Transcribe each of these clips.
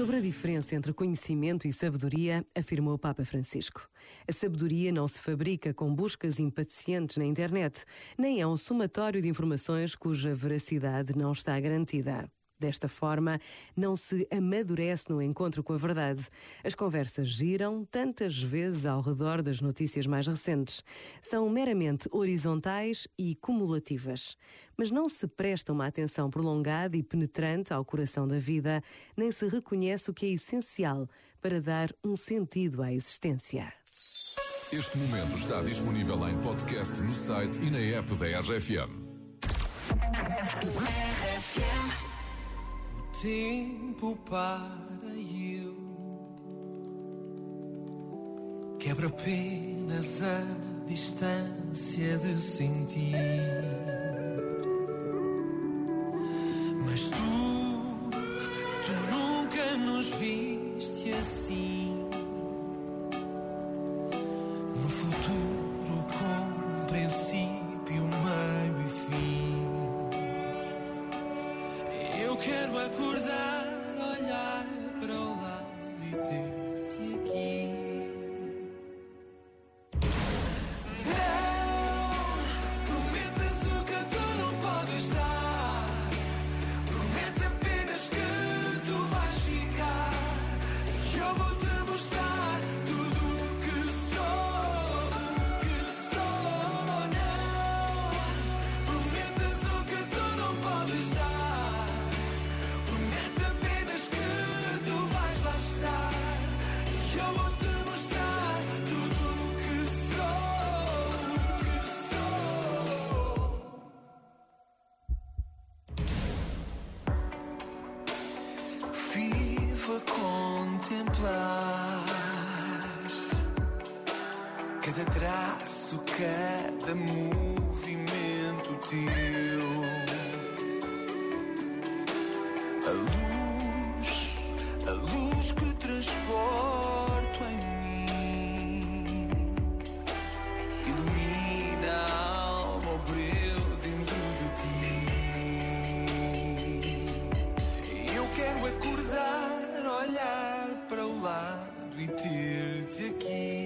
Sobre a diferença entre conhecimento e sabedoria, afirmou o Papa Francisco. A sabedoria não se fabrica com buscas impacientes na internet, nem é um somatório de informações cuja veracidade não está garantida. Desta forma, não se amadurece no encontro com a verdade. As conversas giram tantas vezes ao redor das notícias mais recentes. São meramente horizontais e cumulativas. Mas não se presta uma atenção prolongada e penetrante ao coração da vida, nem se reconhece o que é essencial para dar um sentido à existência. Este momento está disponível em podcast no site e na app da RFM. Tempo para eu quebra apenas a distância de sentir. Acordar, a luz, a luz que transporto lado e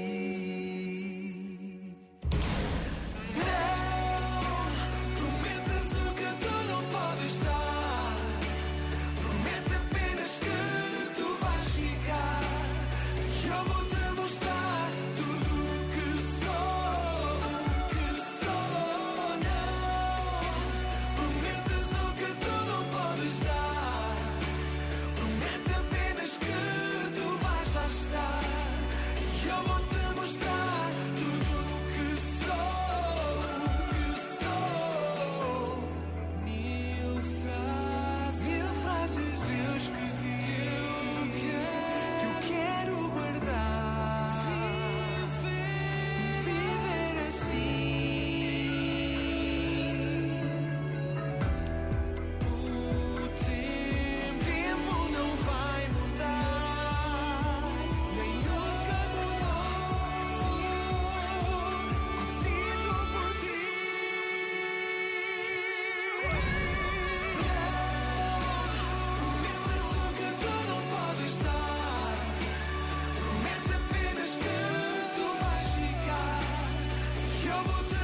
E eu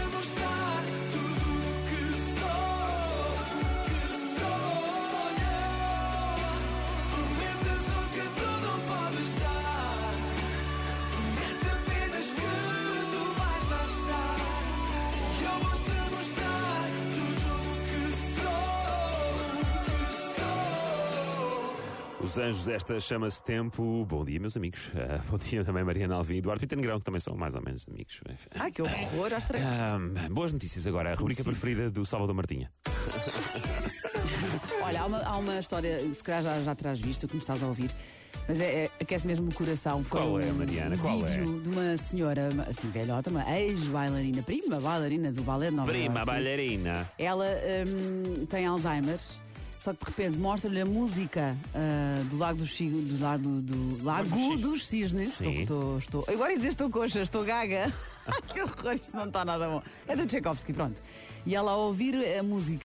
Os Anjos, esta chama-se Tempo. Bom dia, meus amigos. Ah, bom dia também, Mariana Alvim e Eduardo Pita Negrão, que também são mais ou menos amigos. Ai, que horror às três. Ah, boas notícias agora. A rubrica preferida do Salvador Martinha. Olha, há uma, há uma história, se calhar já, já terás visto, que me estás a ouvir, mas é, é- aquece mesmo o coração. Foi Qual é, um Mariana? Qual é? vídeo de uma senhora, assim, velhota, uma ex-bailarina, prima bailarina do balé de Nova Prima Iorque. bailarina. Ela hum, tem Alzheimer. Só que de repente mostra-lhe a música ah, do Lago dos Cisnes. Do Lago, do, Lago dos Cisnes. Estou, estou, estou. Agora dizer estou coxa, estou gaga. que horror, isto não está nada bom. É do Tchaikovsky, pronto. E ela, ao ouvir a música